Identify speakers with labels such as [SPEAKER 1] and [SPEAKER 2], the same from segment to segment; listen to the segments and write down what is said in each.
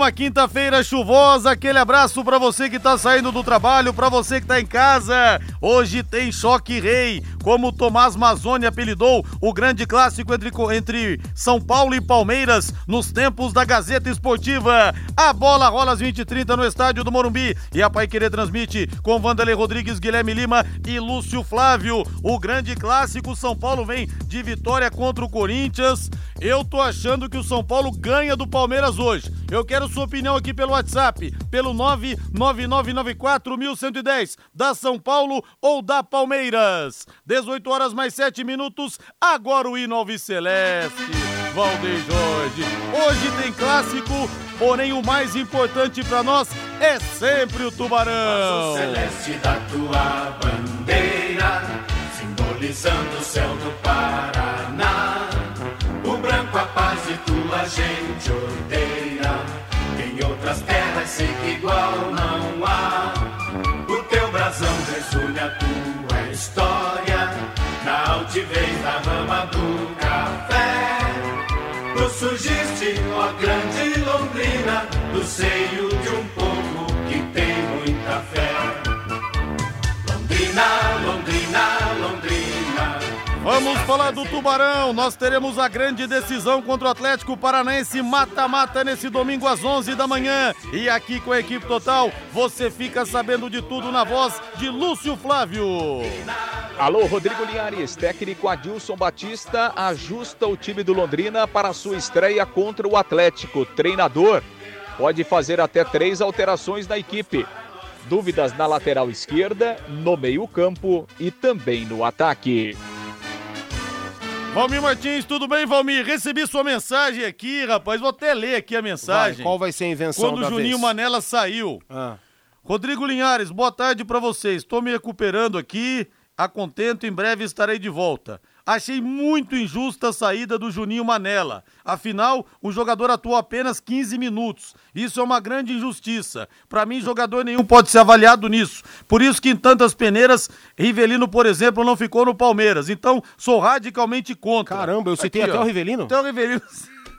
[SPEAKER 1] uma quinta-feira chuvosa. Aquele abraço para você que tá saindo do trabalho, para você que tá em casa. Hoje tem choque rei, como Tomás Mazzoni apelidou o grande clássico entre, entre São Paulo e Palmeiras nos tempos da Gazeta Esportiva. A bola rola às 20 h 30 no estádio do Morumbi e a Pai Querer transmite com Vanderlei Rodrigues, Guilherme Lima e Lúcio Flávio. O grande clássico São Paulo vem de vitória contra o Corinthians. Eu tô achando que o São Paulo ganha do Palmeiras hoje. Eu quero sua opinião aqui pelo WhatsApp, pelo 999941110, da São Paulo ou da Palmeiras. 18 horas mais 7 minutos, agora o hino Celeste. Valdeir Jorge. Hoje tem clássico, porém o mais importante para nós é sempre o Tubarão.
[SPEAKER 2] O celeste da tua bandeira, simbolizando o céu do Paraná. O branco a paz e tua gente odeia outras terras sei que igual não há. O teu brasão resume a tua história, na altivez da rama do café. Tu surgiste, ó grande Londrina, do seio de um povo que tem muita fé. Londrina,
[SPEAKER 1] Vamos falar do Tubarão. Nós teremos a grande decisão contra o Atlético Paranaense mata-mata nesse domingo às 11 da manhã. E aqui com a equipe total, você fica sabendo de tudo na voz de Lúcio Flávio.
[SPEAKER 3] Alô, Rodrigo Linhares, técnico Adilson Batista ajusta o time do Londrina para sua estreia contra o Atlético. Treinador pode fazer até três alterações na equipe. Dúvidas na lateral esquerda, no meio-campo e também no ataque.
[SPEAKER 1] Valmir Martins, tudo bem, Valmir? Recebi sua mensagem aqui, rapaz. Vou até ler aqui a mensagem.
[SPEAKER 4] Vai, qual vai ser a invenção
[SPEAKER 1] Quando o Juninho
[SPEAKER 4] vez?
[SPEAKER 1] Manela saiu. Ah. Rodrigo Linhares, boa tarde para vocês. Estou me recuperando aqui. A contento, em breve estarei de volta. Achei muito injusta a saída do Juninho Manela. Afinal, o jogador atuou apenas 15 minutos. Isso é uma grande injustiça. Para mim, jogador nenhum pode ser avaliado nisso. Por isso que em tantas peneiras, Rivelino, por exemplo, não ficou no Palmeiras. Então, sou radicalmente contra.
[SPEAKER 4] Caramba, eu citei Aqui, até ó, o Rivelino?
[SPEAKER 1] Até o Rivelino.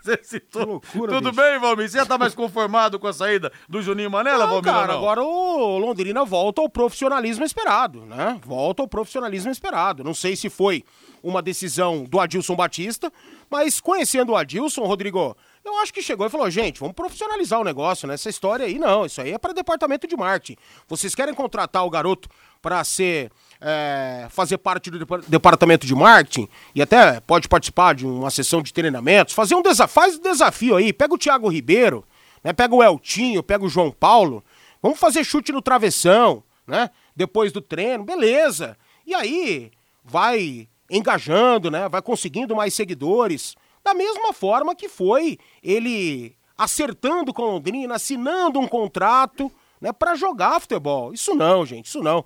[SPEAKER 1] Você citou. Loucura, Tudo bicho. bem, Valmir? Você já tá mais conformado com a saída do Juninho Manela, não, Valmir?
[SPEAKER 4] Cara, agora o Londrina volta ao profissionalismo esperado, né? Volta ao profissionalismo esperado. Não sei se foi uma decisão do Adilson Batista, mas conhecendo o Adilson, Rodrigo, eu acho que chegou e falou: gente, vamos profissionalizar o negócio, né? Essa história aí não, isso aí é para departamento de marketing. Vocês querem contratar o garoto para ser. É, fazer parte do departamento de marketing e até pode participar de uma sessão de treinamentos, fazer um desafio, faz um desafio aí, pega o Thiago Ribeiro, né? Pega o Eltinho, pega o João Paulo, vamos fazer chute no travessão, né? Depois do treino, beleza. E aí vai engajando, né? Vai conseguindo mais seguidores. Da mesma forma que foi ele acertando com Londrina, assinando um contrato, né, para jogar futebol. Isso não, gente, isso não.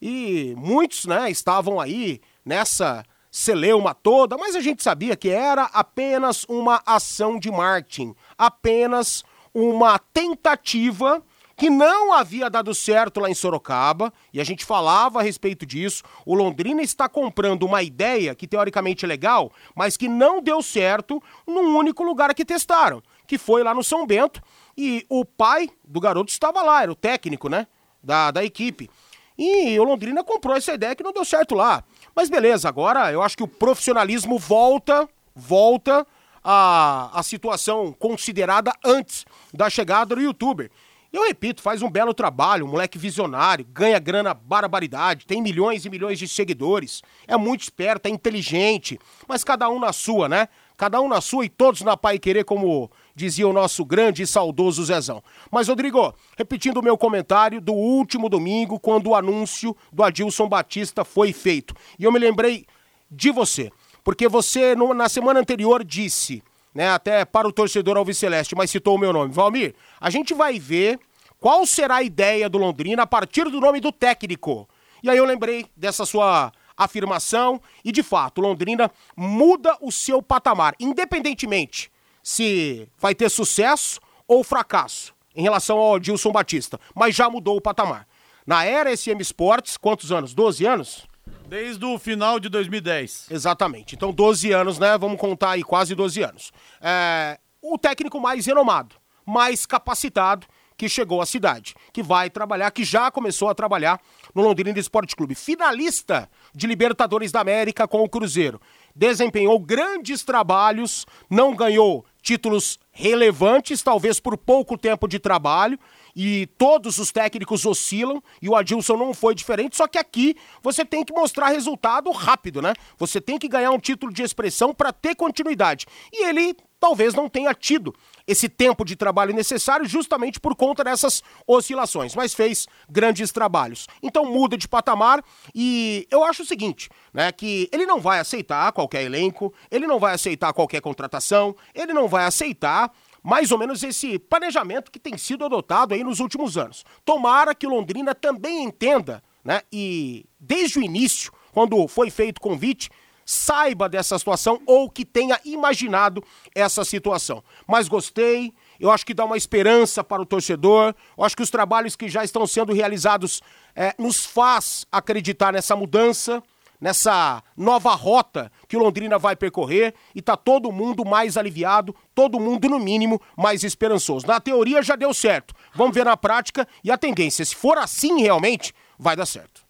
[SPEAKER 4] E muitos, né, estavam aí nessa celeuma toda, mas a gente sabia que era apenas uma ação de marketing, apenas uma tentativa que não havia dado certo lá em Sorocaba, e a gente falava a respeito disso. O Londrina está comprando uma ideia que teoricamente é legal, mas que não deu certo num único lugar que testaram, que foi lá no São Bento, e o pai do garoto estava lá, era o técnico, né, da, da equipe. E o Londrina comprou essa ideia que não deu certo lá. Mas beleza, agora eu acho que o profissionalismo volta, volta à, à situação considerada antes da chegada do youtuber. Eu repito, faz um belo trabalho, um moleque visionário, ganha grana barbaridade, tem milhões e milhões de seguidores, é muito esperto, é inteligente, mas cada um na sua, né? Cada um na sua e todos na Pai Querer, como dizia o nosso grande e saudoso Zezão. Mas, Rodrigo, repetindo o meu comentário do último domingo, quando o anúncio do Adilson Batista foi feito. E eu me lembrei de você, porque você, na semana anterior, disse né, até para o torcedor Alviceleste, mas citou o meu nome. Valmir, a gente vai ver qual será a ideia do Londrina a partir do nome do técnico. E aí eu lembrei dessa sua afirmação e de fato, Londrina muda o seu patamar, independentemente se vai ter sucesso ou fracasso em relação ao Dilson Batista, mas já mudou o patamar. Na era SM Sports, quantos anos? 12 anos?
[SPEAKER 1] Desde o final de 2010.
[SPEAKER 4] Exatamente. Então, 12 anos, né? Vamos contar aí, quase 12 anos. É, o técnico mais renomado, mais capacitado que chegou à cidade, que vai trabalhar, que já começou a trabalhar no Londrina Esporte Clube. Finalista de Libertadores da América com o Cruzeiro. Desempenhou grandes trabalhos, não ganhou títulos relevantes, talvez por pouco tempo de trabalho, e todos os técnicos oscilam e o Adilson não foi diferente, só que aqui você tem que mostrar resultado rápido, né? Você tem que ganhar um título de expressão para ter continuidade. E ele talvez não tenha tido esse tempo de trabalho necessário justamente por conta dessas oscilações, mas fez grandes trabalhos. Então muda de patamar e eu acho o seguinte, né, que ele não vai aceitar qualquer elenco, ele não vai aceitar qualquer contratação, ele não vai aceitar mais ou menos esse planejamento que tem sido adotado aí nos últimos anos. Tomara que Londrina também entenda, né? E desde o início, quando foi feito o convite, saiba dessa situação ou que tenha imaginado essa situação. Mas gostei, eu acho que dá uma esperança para o torcedor, eu acho que os trabalhos que já estão sendo realizados é, nos faz acreditar nessa mudança nessa nova rota que Londrina vai percorrer e tá todo mundo mais aliviado, todo mundo no mínimo mais esperançoso. Na teoria já deu certo. Vamos ver na prática e a tendência, se for assim realmente, vai dar certo.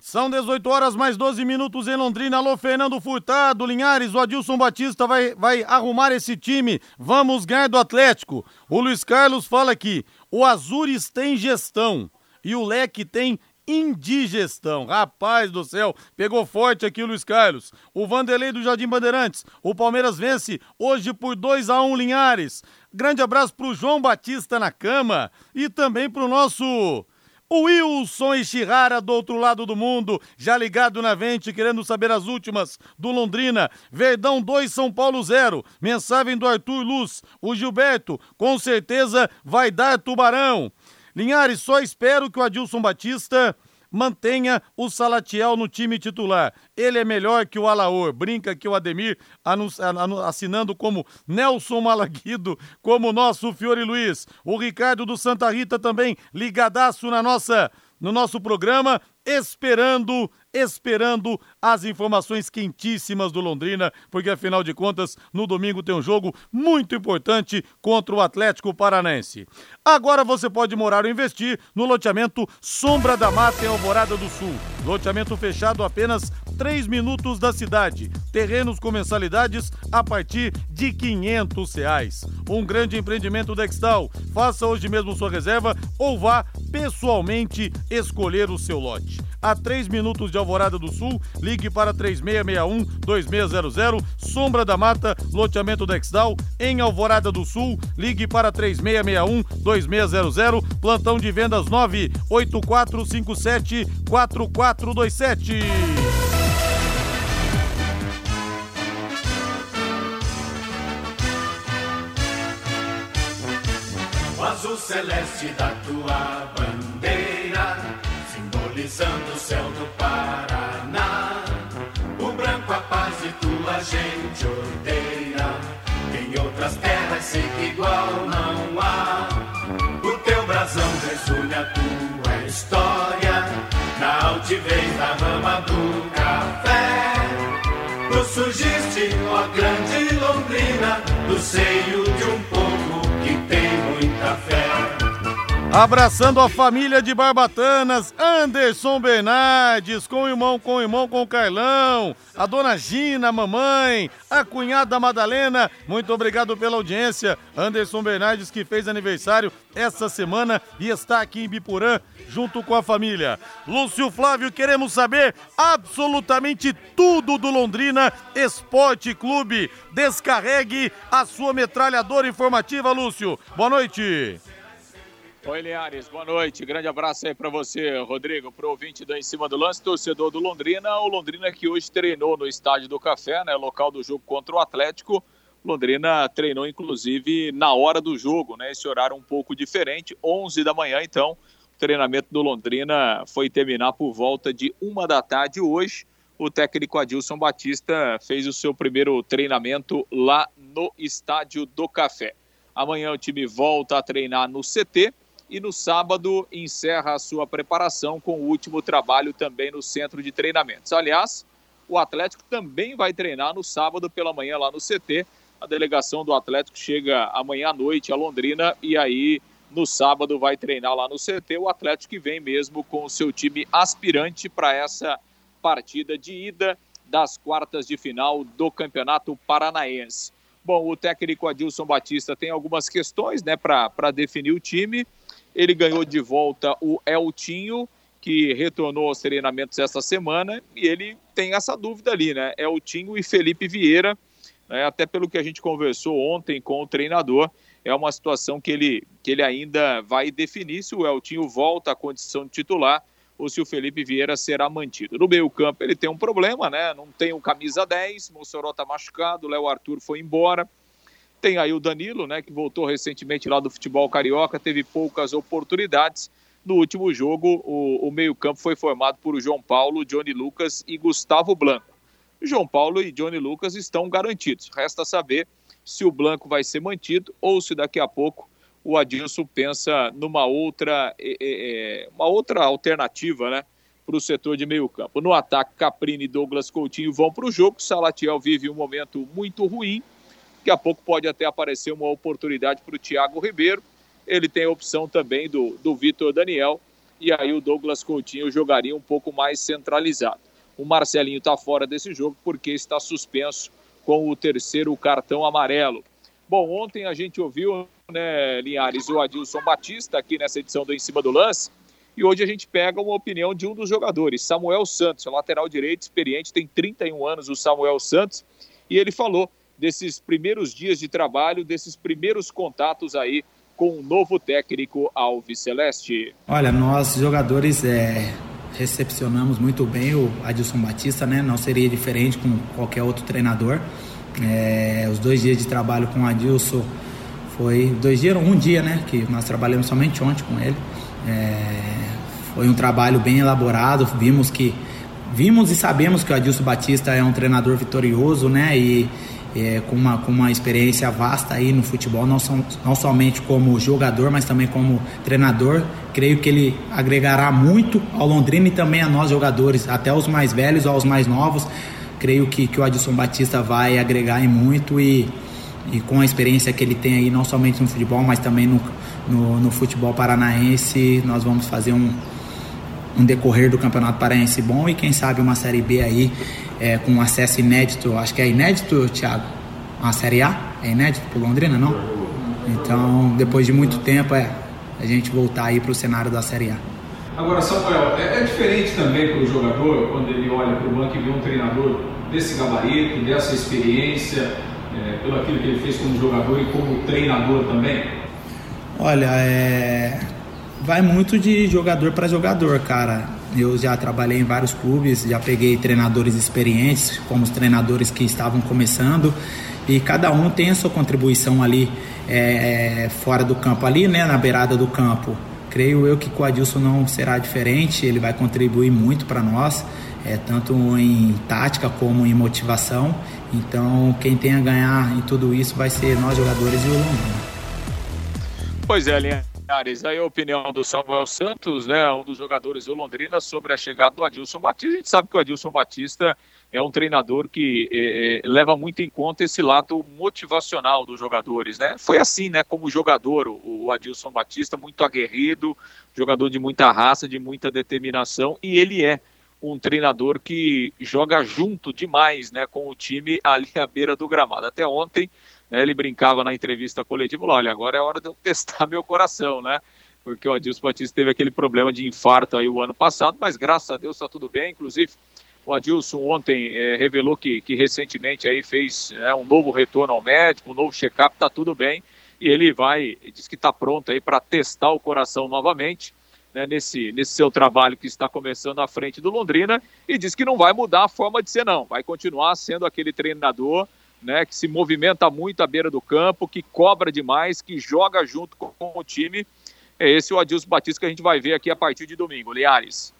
[SPEAKER 1] São 18 horas mais 12 minutos em Londrina. Alô, Fernando Furtado, Linhares, o Adilson Batista vai, vai arrumar esse time. Vamos ganhar do Atlético. O Luiz Carlos fala aqui: o Azures tem gestão e o Leque tem indigestão. Rapaz do céu, pegou forte aqui o Luiz Carlos. O Vanderlei do Jardim Bandeirantes. O Palmeiras vence hoje por 2 a 1 Linhares. Grande abraço pro João Batista na cama e também pro nosso o Wilson Ishihara do outro lado do mundo, já ligado na vente, querendo saber as últimas do Londrina. Verdão 2, São Paulo 0. Mensagem do Arthur Luz. O Gilberto, com certeza vai dar tubarão. Linhares, só espero que o Adilson Batista mantenha o Salatiel no time titular. Ele é melhor que o Alaor. Brinca que o Ademir assinando como Nelson Malaguido, como nosso Fiore Luiz. O Ricardo do Santa Rita também ligadaço na nossa no nosso programa, esperando esperando as informações quentíssimas do Londrina, porque afinal de contas, no domingo tem um jogo muito importante contra o Atlético Paranense. Agora você pode morar ou investir no loteamento Sombra da Mata em Alvorada do Sul. Loteamento fechado apenas 3 minutos da cidade. Terrenos com mensalidades a partir de 500 reais. Um grande empreendimento Dextal. Faça hoje mesmo sua reserva ou vá pessoalmente escolher o seu lote. A 3 minutos de Alvorada do Sul, ligue para 3661-2600, Sombra da Mata, loteamento Dexdal, em Alvorada do Sul, ligue para 3661-2600, plantão de vendas 98457-4427.
[SPEAKER 2] O azul celeste da tua bandeira, simbolizando o céu do Paraná. O branco a paz e tua gente odeia. Em outras terras sei que igual não há. O teu brasão resulha a tua história. Na altivez da rama do café. Tu surgiste, ó grande Londrina, do seio
[SPEAKER 1] Abraçando a família de Barbatanas, Anderson Bernardes, com o irmão, com o irmão, com o Carlão, a dona Gina, a mamãe, a cunhada Madalena, muito obrigado pela audiência. Anderson Bernardes, que fez aniversário essa semana e está aqui em Bipurã, junto com a família. Lúcio Flávio, queremos saber absolutamente tudo do Londrina Esporte Clube. Descarregue a sua metralhadora informativa, Lúcio. Boa noite.
[SPEAKER 3] Oi, Linhares, boa noite. Grande abraço aí para você, Rodrigo, pro ouvinte do Em Cima do Lance, torcedor do Londrina. O Londrina que hoje treinou no Estádio do Café, né, local do jogo contra o Atlético. Londrina treinou, inclusive, na hora do jogo, né, esse horário um pouco diferente, 11 da manhã, então. O treinamento do Londrina foi terminar por volta de uma da tarde hoje. O técnico Adilson Batista fez o seu primeiro treinamento lá no Estádio do Café. Amanhã o time volta a treinar no CT e no sábado encerra a sua preparação com o último trabalho também no centro de treinamentos. Aliás, o Atlético também vai treinar no sábado pela manhã lá no CT. A delegação do Atlético chega amanhã à noite a Londrina e aí no sábado vai treinar lá no CT. O Atlético que vem mesmo com o seu time aspirante para essa partida de ida das quartas de final do Campeonato Paranaense. Bom, o técnico Adilson Batista tem algumas questões né, para definir o time. Ele ganhou de volta o Eltinho, que retornou aos treinamentos essa semana, e ele tem essa dúvida ali, né? Eltinho e Felipe Vieira, né, até pelo que a gente conversou ontem com o treinador, é uma situação que ele, que ele ainda vai definir se o Eltinho volta à condição de titular ou se o Felipe Vieira será mantido. No meio-campo ele tem um problema, né? Não tem o camisa 10, Mossoró tá machucado, Léo Arthur foi embora. Tem aí o Danilo, né, que voltou recentemente lá do futebol carioca, teve poucas oportunidades. No último jogo, o, o meio-campo foi formado por João Paulo, Johnny Lucas e Gustavo Blanco. João Paulo e Johnny Lucas estão garantidos. Resta saber se o Blanco vai ser mantido ou se daqui a pouco o Adilson pensa numa outra, é, é, uma outra alternativa, né? Para o setor de meio campo. No ataque, Caprini e Douglas Coutinho vão para o jogo. Salatiel vive um momento muito ruim. Daqui a pouco pode até aparecer uma oportunidade para o Thiago Ribeiro. Ele tem a opção também do, do Vitor Daniel. E aí o Douglas Coutinho jogaria um pouco mais centralizado. O Marcelinho está fora desse jogo porque está suspenso com o terceiro cartão amarelo. Bom, ontem a gente ouviu, né, Linhares, o Adilson Batista aqui nessa edição do Em Cima do Lance. E hoje a gente pega uma opinião de um dos jogadores, Samuel Santos, lateral direito, experiente, tem 31 anos o Samuel Santos. E ele falou desses primeiros dias de trabalho, desses primeiros contatos aí com o novo técnico Alves Celeste.
[SPEAKER 5] Olha, nós jogadores é, recepcionamos muito bem o Adilson Batista, né? Não seria diferente com qualquer outro treinador. É, os dois dias de trabalho com o Adilson foi dois dias, um dia, né? Que nós trabalhamos somente ontem com ele. É, foi um trabalho bem elaborado. Vimos que vimos e sabemos que o Adilson Batista é um treinador vitorioso, né? E é, com, uma, com uma experiência vasta aí no futebol, não, som, não somente como jogador, mas também como treinador. Creio que ele agregará muito ao Londrina e também a nós jogadores, até os mais velhos ou aos mais novos creio que, que o Adilson Batista vai agregar em muito e, e com a experiência que ele tem aí, não somente no futebol, mas também no, no, no futebol paranaense, nós vamos fazer um, um decorrer do Campeonato Paraense bom e quem sabe uma Série B aí é, com acesso inédito, acho que é inédito, Thiago? Uma Série A? É inédito para Londrina, não? Então, depois de muito tempo, é a gente voltar aí para o cenário da Série A.
[SPEAKER 6] Agora, Samuel, é, é diferente também para o jogador quando ele olha para o banco e vê um treinador desse gabarito, dessa experiência, é, pelo aquilo que ele fez como jogador e como treinador também?
[SPEAKER 5] Olha, é... vai muito de jogador para jogador, cara. Eu já trabalhei em vários clubes, já peguei treinadores experientes, como os treinadores que estavam começando, e cada um tem a sua contribuição ali é, é fora do campo, ali, né, na beirada do campo. Creio eu que com o Adilson não será diferente, ele vai contribuir muito para nós, é, tanto em tática como em motivação. Então, quem tem a ganhar em tudo isso vai ser nós jogadores e o Londrina.
[SPEAKER 3] Pois é, Linhares, aí a opinião do Samuel Santos, né, um dos jogadores do Londrina, sobre a chegada do Adilson Batista. A gente sabe que o Adilson Batista é um treinador que é, é, leva muito em conta esse lado motivacional dos jogadores, né? Foi assim, né? Como jogador, o, o Adilson Batista, muito aguerrido, jogador de muita raça, de muita determinação, e ele é um treinador que joga junto demais, né? Com o time ali à beira do gramado. Até ontem, né, ele brincava na entrevista coletiva, olha, agora é hora de eu testar meu coração, né? Porque o Adilson Batista teve aquele problema de infarto aí o ano passado, mas graças a Deus está tudo bem, inclusive o Adilson ontem é, revelou que, que recentemente aí fez é, um novo retorno ao médico, um novo check-up, está tudo bem. E ele vai, diz que está pronto aí para testar o coração novamente. Né, nesse, nesse seu trabalho que está começando à frente do Londrina e diz que não vai mudar a forma de ser, não. Vai continuar sendo aquele treinador né, que se movimenta muito à beira do campo, que cobra demais, que joga junto com, o time. É esse o Adilson Batista que a gente vai ver aqui a partir de domingo. Liares.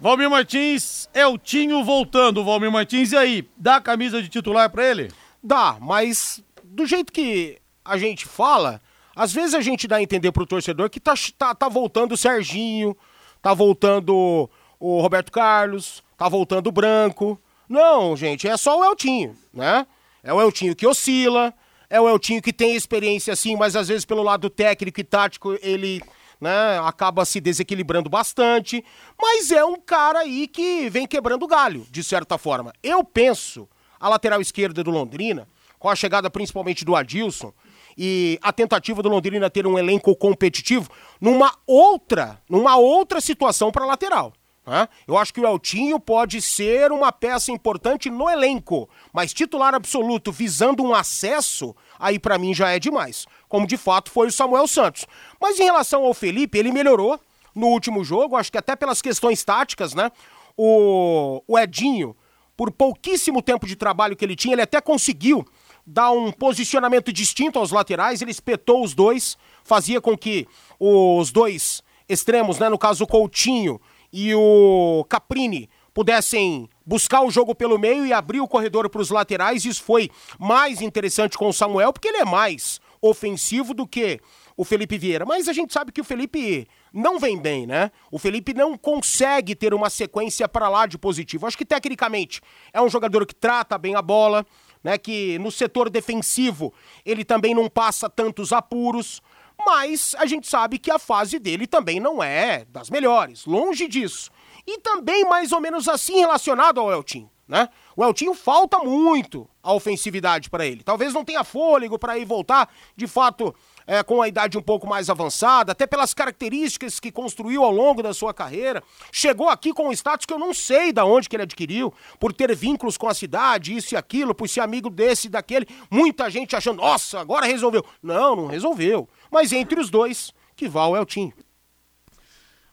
[SPEAKER 1] Valmir Martins, é o Tinho voltando, Valmir Martins. E aí, dá a camisa de titular para ele?
[SPEAKER 4] Dá, mas do jeito que a gente fala, Às vezes a gente dá a entender pro torcedor que tá, tá, tá voltando o Serginho, tá voltando o Roberto Carlos, tá voltando o Branco. Não, gente, é só o Eltinho, né? É o Eltinho que oscila, é o Eltinho que tem experiência assim, mas às vezes pelo lado técnico e tático ele né, acaba se desequilibrando bastante. Mas é um cara aí que vem quebrando galho, de certa forma. Eu penso, a lateral esquerda do Londrina, com a chegada principalmente do Adilson, e a tentativa do Londrina ter um elenco competitivo numa outra, numa outra situação para lateral. Né? Eu acho que o Eltinho pode ser uma peça importante no elenco, mas titular absoluto visando um acesso, aí para mim já é demais. Como de fato foi o Samuel Santos. Mas em relação ao Felipe, ele melhorou no último jogo, acho que até pelas questões táticas, né? O, o Edinho, por pouquíssimo tempo de trabalho que ele tinha, ele até conseguiu dar um posicionamento distinto aos laterais, ele espetou os dois, fazia com que os dois extremos, né, no caso o Coutinho e o Caprini, pudessem buscar o jogo pelo meio e abrir o corredor para os laterais. Isso foi mais interessante com o Samuel, porque ele é mais ofensivo do que o Felipe Vieira. Mas a gente sabe que o Felipe não vem bem, né? O Felipe não consegue ter uma sequência para lá de positivo. Acho que tecnicamente é um jogador que trata bem a bola, né? Que no setor defensivo ele também não passa tantos apuros. Mas a gente sabe que a fase dele também não é das melhores, longe disso. E também mais ou menos assim relacionado ao Eltinho, né? O Eltinho falta muito a ofensividade para ele. Talvez não tenha fôlego para ir voltar, de fato, é, com a idade um pouco mais avançada, até pelas características que construiu ao longo da sua carreira. Chegou aqui com um status que eu não sei da onde que ele adquiriu, por ter vínculos com a cidade, isso e aquilo, por ser amigo desse e daquele. Muita gente achando, nossa, agora resolveu. Não, não resolveu. Mas entre os dois, que vá o Eltinho.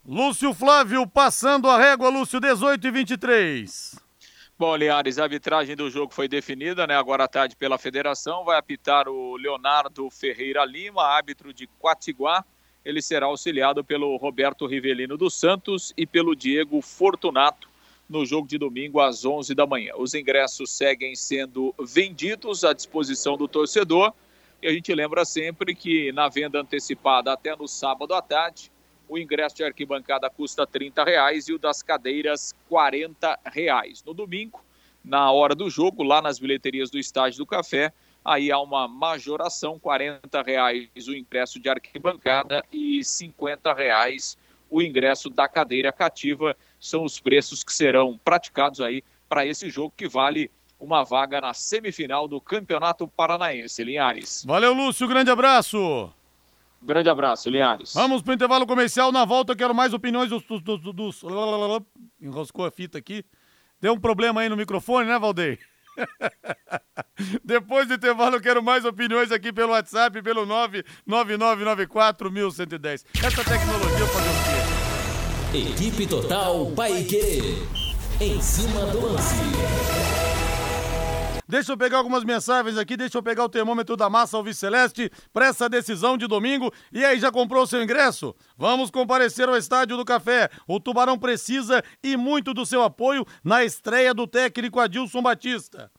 [SPEAKER 1] Lúcio Flávio passando a régua, Lúcio 18 e 23.
[SPEAKER 3] Bom, Linhares, a arbitragem do jogo foi definida, né? Agora à tarde pela federação. Vai apitar o Leonardo Ferreira Lima, árbitro de Quatiguá. Ele será auxiliado pelo Roberto Rivelino dos Santos e pelo Diego Fortunato no jogo de domingo às 11 da manhã. Os ingressos seguem sendo vendidos à disposição do torcedor. E a gente lembra sempre que na venda antecipada até no sábado à tarde, o ingresso de arquibancada custa R$ reais e o das cadeiras R$ reais. No domingo, na hora do jogo, lá nas bilheterias do Estádio do Café, aí há uma majoração, R$ reais o ingresso de arquibancada e R$ reais o ingresso da cadeira cativa. São os preços que serão praticados aí para esse jogo que vale uma vaga na semifinal do Campeonato Paranaense. Linhares.
[SPEAKER 1] Valeu, Lúcio. Grande abraço.
[SPEAKER 3] Grande abraço, Linhares.
[SPEAKER 1] Vamos para o intervalo comercial. Na volta, quero mais opiniões dos, dos, dos, dos. Enroscou a fita aqui. Deu um problema aí no microfone, né, Valdeir? Depois do intervalo, eu quero mais opiniões aqui pelo WhatsApp, pelo 999941110. Essa tecnologia fazer o
[SPEAKER 7] quê? Equipe Total Paique. Em cima do lance.
[SPEAKER 1] Deixa eu pegar algumas mensagens aqui, deixa eu pegar o termômetro da massa Alviceleste para essa decisão de domingo. E aí, já comprou o seu ingresso? Vamos comparecer ao Estádio do Café. O Tubarão precisa e muito do seu apoio na estreia do técnico Adilson Batista.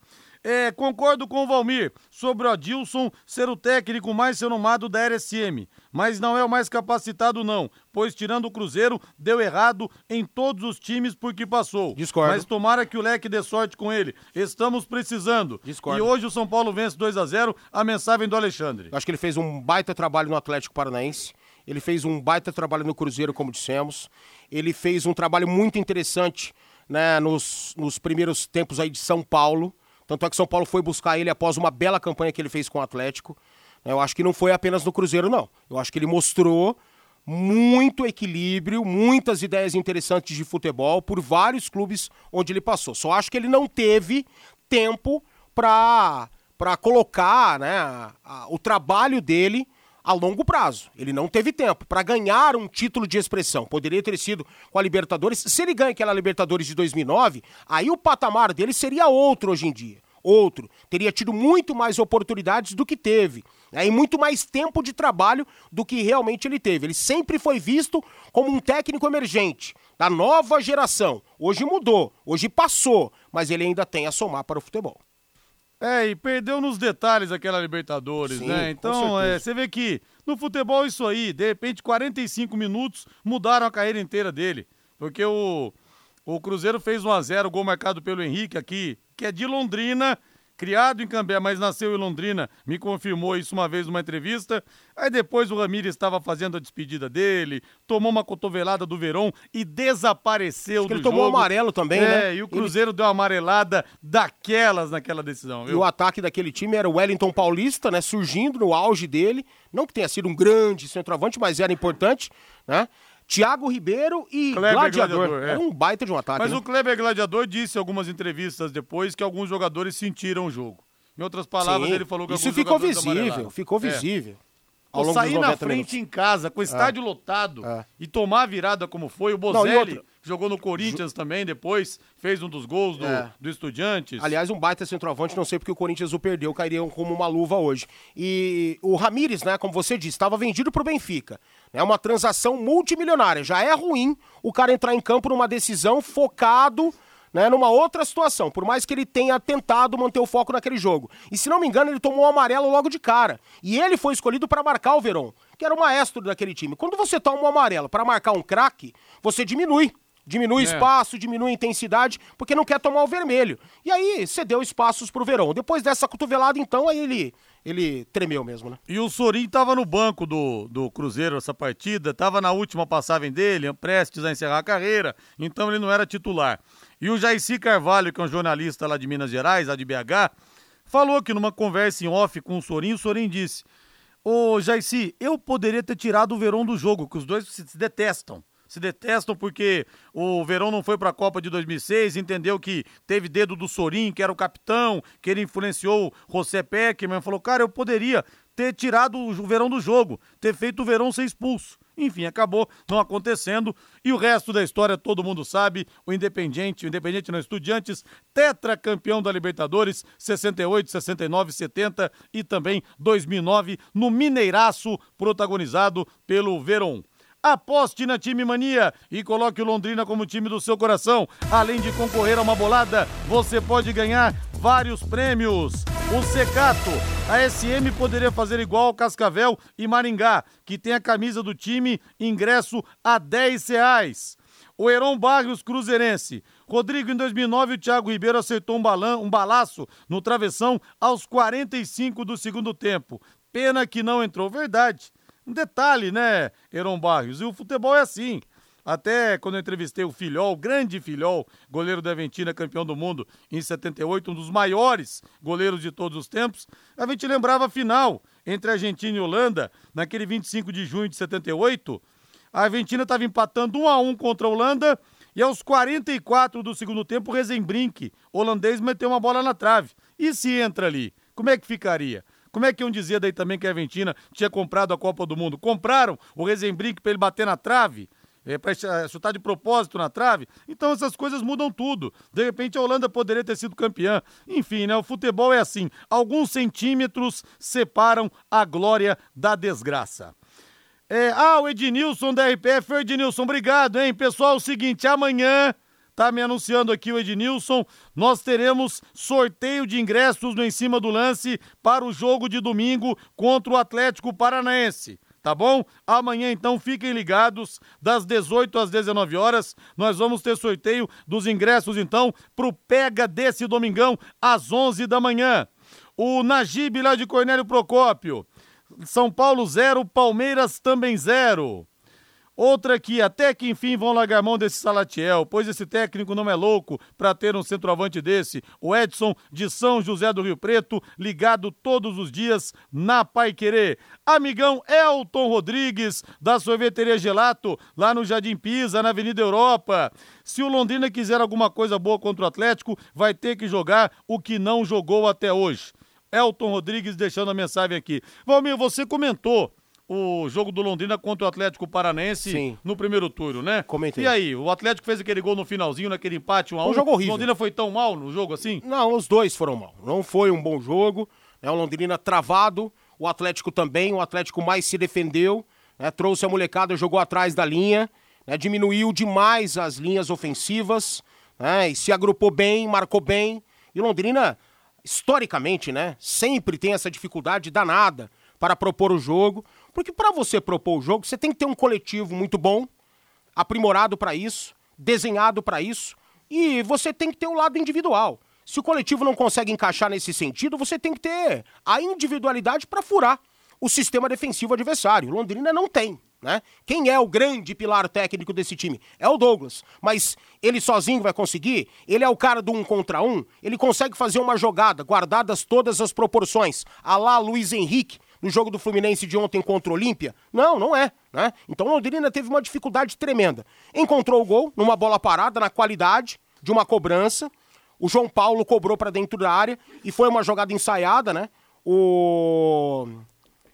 [SPEAKER 1] É, concordo com o Valmir sobre o Adilson ser o técnico mais renomado da RSM, mas não é o mais capacitado não, pois tirando o Cruzeiro, deu errado em todos os times porque passou.
[SPEAKER 4] Discordo.
[SPEAKER 1] Mas tomara que o Leque dê sorte com ele. Estamos precisando.
[SPEAKER 4] Discordo.
[SPEAKER 1] E hoje o São Paulo vence 2 a 0 a mensagem do Alexandre.
[SPEAKER 4] Eu acho que ele fez um baita trabalho no Atlético Paranaense. Ele fez um baita trabalho no Cruzeiro, como dissemos. Ele fez um trabalho muito interessante né, nos, nos primeiros tempos aí de São Paulo. Tanto é que São Paulo foi buscar ele após uma bela campanha que ele fez com o Atlético. Eu acho que não foi apenas no Cruzeiro, não. Eu acho que ele mostrou muito equilíbrio, muitas ideias interessantes de futebol por vários clubes onde ele passou. Só acho que ele não teve tempo para para colocar né, a, a, o trabalho dele a longo prazo. Ele não teve tempo para ganhar um título de expressão. Poderia ter sido com a Libertadores. Se ele ganha aquela Libertadores de 2009, aí o patamar dele seria outro hoje em dia. Outro. Teria tido muito mais oportunidades do que teve. Né? E muito mais tempo de trabalho do que realmente ele teve. Ele sempre foi visto como um técnico emergente, da nova geração. Hoje mudou, hoje passou, mas ele ainda tem a somar para o futebol.
[SPEAKER 1] É, e perdeu nos detalhes aquela Libertadores,
[SPEAKER 4] Sim,
[SPEAKER 1] né? Então, é, você vê que no futebol isso aí, de repente 45 minutos mudaram a carreira inteira dele. Porque o, o Cruzeiro fez 1 a 0 gol marcado pelo Henrique aqui, que é de Londrina, criado em Cambé, mas nasceu em Londrina, me confirmou isso uma vez numa entrevista. Aí depois o Ramires estava fazendo a despedida dele, tomou uma cotovelada do Verón e desapareceu
[SPEAKER 4] Acho que
[SPEAKER 1] do
[SPEAKER 4] ele tomou amarelo também,
[SPEAKER 1] é,
[SPEAKER 4] né?
[SPEAKER 1] e o
[SPEAKER 4] Ele-
[SPEAKER 1] Cruzeiro deu uma amarelada daquelas naquela decisão,
[SPEAKER 4] E
[SPEAKER 1] viu?
[SPEAKER 4] o ataque daquele time era o Wellington Paulista, né? Surgindo no auge dele. Não que tenha sido um grande centroavante, mas era importante, né? Thiago Ribeiro e
[SPEAKER 1] Kleber
[SPEAKER 4] Gladiador.
[SPEAKER 1] Gladiador, é.
[SPEAKER 4] Era um baita de um ataque.
[SPEAKER 1] Mas
[SPEAKER 4] né?
[SPEAKER 1] o Kleber Gladiador disse em algumas entrevistas depois que alguns jogadores sentiram o jogo. Em outras palavras,
[SPEAKER 4] Sim,
[SPEAKER 1] ele falou que
[SPEAKER 4] Isso ficou visível,
[SPEAKER 1] amarelaram.
[SPEAKER 4] ficou
[SPEAKER 1] É.
[SPEAKER 4] visível.
[SPEAKER 1] Pô,
[SPEAKER 4] Ao longo
[SPEAKER 1] sair na
[SPEAKER 4] 90
[SPEAKER 1] frente
[SPEAKER 4] minutos.
[SPEAKER 1] em casa, com o estádio lotado,
[SPEAKER 4] É.
[SPEAKER 1] e tomar a virada como foi. O Bozelli jogou no Corinthians também depois, fez um dos gols do,
[SPEAKER 4] É.
[SPEAKER 1] do Estudiantes.
[SPEAKER 4] Aliás, um baita centroavante, não sei porque o Corinthians o perdeu, cairiam como uma luva hoje. E o Ramires, né, como você disse, estava vendido pro Benfica. É uma transação multimilionária. Já é ruim o cara entrar em campo numa decisão focado né, numa outra situação, por mais que ele tenha tentado manter o foco naquele jogo. E se não me engano, ele tomou um amarelo logo de cara. E ele foi escolhido para marcar o Verón, que era o maestro daquele time. Quando você toma um amarelo para marcar um craque, você diminui. Diminui
[SPEAKER 1] É.
[SPEAKER 4] espaço, diminui intensidade, porque não quer tomar o vermelho. E aí cedeu espaços pro Verão. Depois dessa cotovelada, então, aí ele, ele tremeu mesmo, né?
[SPEAKER 1] E o Sorin estava no banco do, do Cruzeiro essa partida, estava na última passagem dele, prestes a encerrar a carreira, então ele não era titular. E o Jaici Carvalho, que é um jornalista lá de Minas Gerais, lá de BH, falou que numa conversa em off com o Sorin, o Sorin disse: Ô Jaici, eu poderia ter tirado o Verão do jogo, que os dois se detestam. Se detestam porque o Verão não foi para a Copa de 2006, entendeu que teve dedo do Sorin, que era o capitão, que ele influenciou José Peckman, falou, cara, eu poderia ter tirado o Verão do jogo, ter feito o Verão ser expulso. Enfim, acabou não acontecendo. E o resto da história todo mundo sabe. O Independiente, o Independiente não, Estudiantes, tetracampeão da Libertadores, 68, 69, 70 e também 2009, no Mineiraço, protagonizado pelo Verón. Aposte na Time Mania e coloque o Londrina como time do seu coração. Além de concorrer a uma bolada, você pode ganhar vários prêmios. O Secato, a SM poderia fazer igual ao Cascavel e Maringá, que tem a camisa do time, ingresso a 10 reais. O Heron Barrios Cruzeirense. Rodrigo, em 2009, o Thiago Ribeiro acertou um, balão, um balaço no travessão aos 45 do segundo tempo. Pena que não entrou. Verdade. Um detalhe, né, Heron Barrios? E o futebol é assim. Até quando eu entrevistei o Filhol, o grande Filhol, goleiro da Aventina, campeão do mundo em 78, um dos maiores goleiros de todos os tempos, a gente lembrava a final entre Argentina e Holanda, naquele 25 de junho de 78. A Argentina estava empatando 1 a 1 contra a Holanda e aos 44 do segundo tempo, o Rezenbrink, holandês, meteu uma bola na trave. E se entra ali? Como é que ficaria? Como é que iam dizer daí também que a Argentina tinha comprado a Copa do Mundo? Compraram o Rezenbrink para ele bater na trave? É, para chutar de propósito na trave? Então essas coisas mudam tudo. De repente a Holanda poderia ter sido campeã. Enfim, né? O futebol é assim. Alguns centímetros separam a glória da desgraça. É, ah, o Ednilson da RPF. Ednilson, obrigado, hein? Pessoal, é o seguinte, amanhã, tá me anunciando aqui o Ednilson, nós teremos sorteio de ingressos no Em Cima do Lance para o jogo de domingo contra o Atlético Paranaense. Tá bom? Amanhã, então, fiquem ligados, das 18 às 19 horas, nós vamos ter sorteio dos ingressos, então, pro Pega desse domingão, às 11 da manhã. O Najib, lá de Cornélio Procópio. São Paulo zero, Palmeiras também zero. Outra aqui, até que enfim vão largar mão desse Salatiel, pois esse técnico não é louco para ter um centroavante desse. O Edson de São José do Rio Preto, ligado todos os dias na Pai Querer. Amigão Elton Rodrigues, da sorveteria Gelato, lá no Jardim Pisa, na Avenida Europa. Se o Londrina quiser alguma coisa boa contra o Atlético, vai ter que jogar o que não jogou até hoje. Elton Rodrigues deixando a mensagem aqui. Valmir, você comentou o jogo do Londrina contra o Atlético Paranaense
[SPEAKER 4] Sim.
[SPEAKER 1] no primeiro turno, né?
[SPEAKER 4] Comentei.
[SPEAKER 1] E aí, o Atlético fez aquele gol no finalzinho, naquele empate 1 a 1
[SPEAKER 4] Um jogo horrível.
[SPEAKER 1] O Londrina foi tão mal no jogo assim?
[SPEAKER 4] Não, os dois foram mal. Não foi um bom jogo. Né? O Londrina travado, o Atlético também. O Atlético mais se defendeu, né? trouxe a molecada, jogou atrás da linha, né? diminuiu demais as linhas ofensivas, né? e se agrupou bem, marcou bem. E o Londrina historicamente, né, sempre tem essa dificuldade danada para propor o jogo, porque para você propor o jogo, você tem que ter um coletivo muito bom, aprimorado para isso, desenhado para isso, e você tem que ter o lado individual. Se o coletivo não consegue encaixar nesse sentido, você tem que ter a individualidade para furar o sistema defensivo adversário. Londrina não tem. Né? Quem é o grande pilar técnico desse time? É o Douglas. Mas ele sozinho vai conseguir? Ele é o cara do um contra um? Ele consegue fazer uma jogada, guardadas todas as proporções, a lá Luiz Henrique, no jogo do Fluminense de ontem contra o Olímpia? Não, não é. Né? Então o Londrina teve uma dificuldade tremenda. Encontrou o gol numa bola parada, na qualidade de uma cobrança. O João Paulo cobrou para dentro da área e foi uma jogada ensaiada, né? O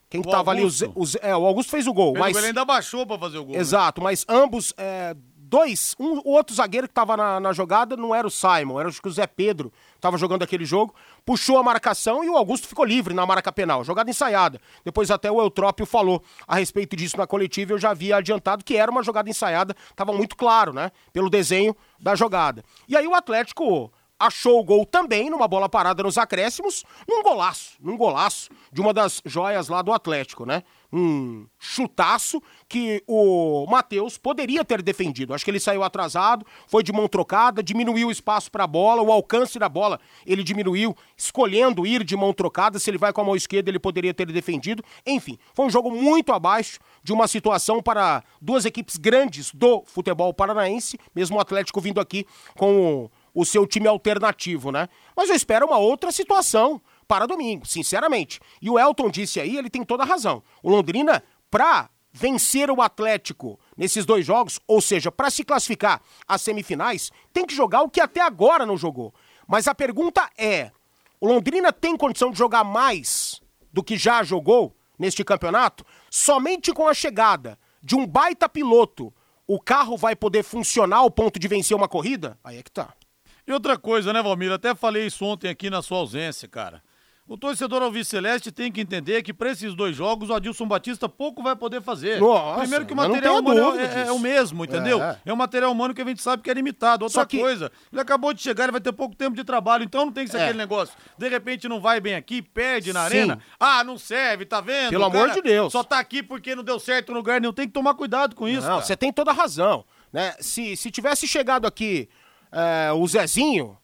[SPEAKER 4] quem que tava Augusto. ali? Os, os, é, o Augusto fez o gol. mas
[SPEAKER 1] ele ainda baixou pra fazer o gol.
[SPEAKER 4] Né? Exato, né? mas ambos. É, dois. Um, o outro zagueiro que tava na, na, jogada não era o Simon, era acho que o Zé Pedro. Tava jogando aquele jogo. Puxou a marcação e o Augusto ficou livre na marca penal. Jogada ensaiada. Depois até o Eutrópio falou a respeito disso na coletiva. Eu já havia adiantado que era uma jogada ensaiada. Tava muito claro, né? Pelo desenho da jogada. E aí o Atlético achou o gol também numa bola parada nos acréscimos, num golaço, num golaço de uma das joias lá do Atlético, né? Um chutaço que o Matheus poderia ter defendido. Acho que ele saiu atrasado, foi de mão trocada, diminuiu o espaço para a bola, o alcance da bola ele diminuiu, escolhendo ir de mão trocada. Se ele vai com a mão esquerda, ele poderia ter defendido. Enfim, foi um jogo muito abaixo de uma situação para duas equipes grandes do futebol paranaense, mesmo o Atlético vindo aqui com o o seu time alternativo, né? Mas eu espero uma outra situação para domingo, sinceramente. E o Elton disse aí, ele tem toda a razão. O Londrina, para vencer o Atlético nesses dois jogos, ou seja, para se classificar às semifinais, tem que jogar o que até agora não jogou. Mas a pergunta é: o Londrina tem condição de jogar mais do que já jogou neste campeonato? Somente com a chegada de um baita piloto, o carro vai poder funcionar ao ponto de vencer uma corrida? Aí é que tá.
[SPEAKER 1] E outra coisa, né, Valmir? Até falei isso ontem aqui na sua ausência, cara. O torcedor Alves Celeste tem que entender que para esses dois jogos o Adilson Batista pouco vai poder fazer.
[SPEAKER 4] Nossa,
[SPEAKER 1] Primeiro que o material humano é, é, o mesmo, entendeu? É. é um material humano que a gente sabe que é limitado. Outra que... coisa, ele acabou de chegar, ele vai ter pouco tempo de trabalho, então não tem que ser é. aquele negócio. De repente não vai bem aqui, perde na Sim. arena. Ah, não serve, tá vendo?
[SPEAKER 4] Pelo amor de Deus.
[SPEAKER 1] Só tá aqui porque não deu certo no lugar nenhum. Tem que tomar cuidado com isso. Não,
[SPEAKER 4] você tem toda a razão. Né? Se, se tivesse chegado aqui é, o Zezinho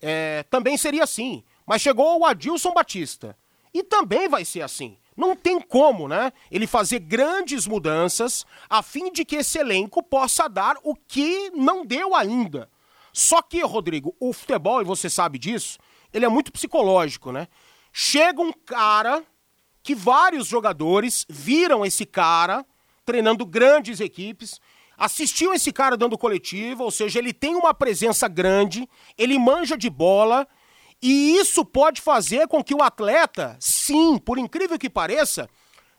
[SPEAKER 4] é, também seria assim. Mas chegou o Adilson Batista. E também vai ser assim. Não tem como, né? Ele fazer grandes mudanças a fim de que esse elenco possa dar o que não deu ainda. Só que, Rodrigo, o futebol, e você sabe disso, ele é muito psicológico, né? Chega um cara que vários jogadores viram esse cara treinando grandes equipes assistiu esse cara dando coletiva, ou seja, ele tem uma presença grande, ele manja de bola, e isso pode fazer com que o atleta, sim, por incrível que pareça,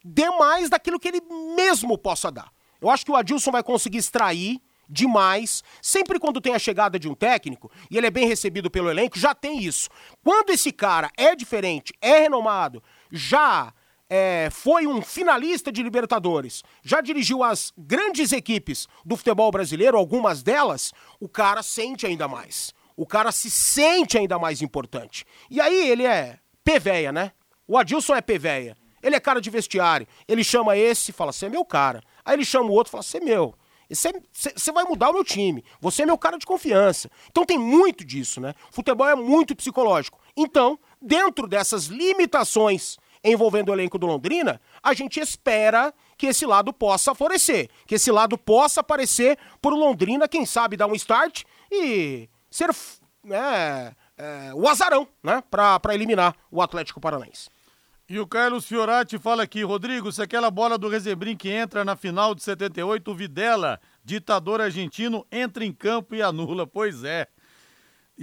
[SPEAKER 4] dê mais daquilo que ele mesmo possa dar. Eu acho que o Adilson vai conseguir extrair demais. Sempre quando tem a chegada de um técnico e ele é bem recebido pelo elenco, já tem isso. Quando esse cara é diferente, é renomado, já é, foi um finalista de Libertadores, já dirigiu as grandes equipes do futebol brasileiro, algumas delas, o cara sente ainda mais. O cara se sente ainda mais importante. E aí ele é pevéia, né? O Adilson é pevéia. Ele é cara de vestiário. Ele chama esse e fala, você é meu cara. Aí ele chama o outro e fala, você é meu. Você vai mudar o meu time. Você é meu cara de confiança. Então tem muito disso, né? Futebol é muito psicológico. Então, dentro dessas limitações envolvendo o elenco do Londrina, a gente espera que esse lado possa florescer, que esse lado possa aparecer por Londrina, quem sabe dar um start e ser né, é, o azarão, né, para eliminar o Atlético Paranaense.
[SPEAKER 1] E o Carlos Fiorati fala aqui, Rodrigo, se aquela bola do Rezebrim que entra na final de 78, o Videla, ditador argentino, entra em campo e anula. Pois é.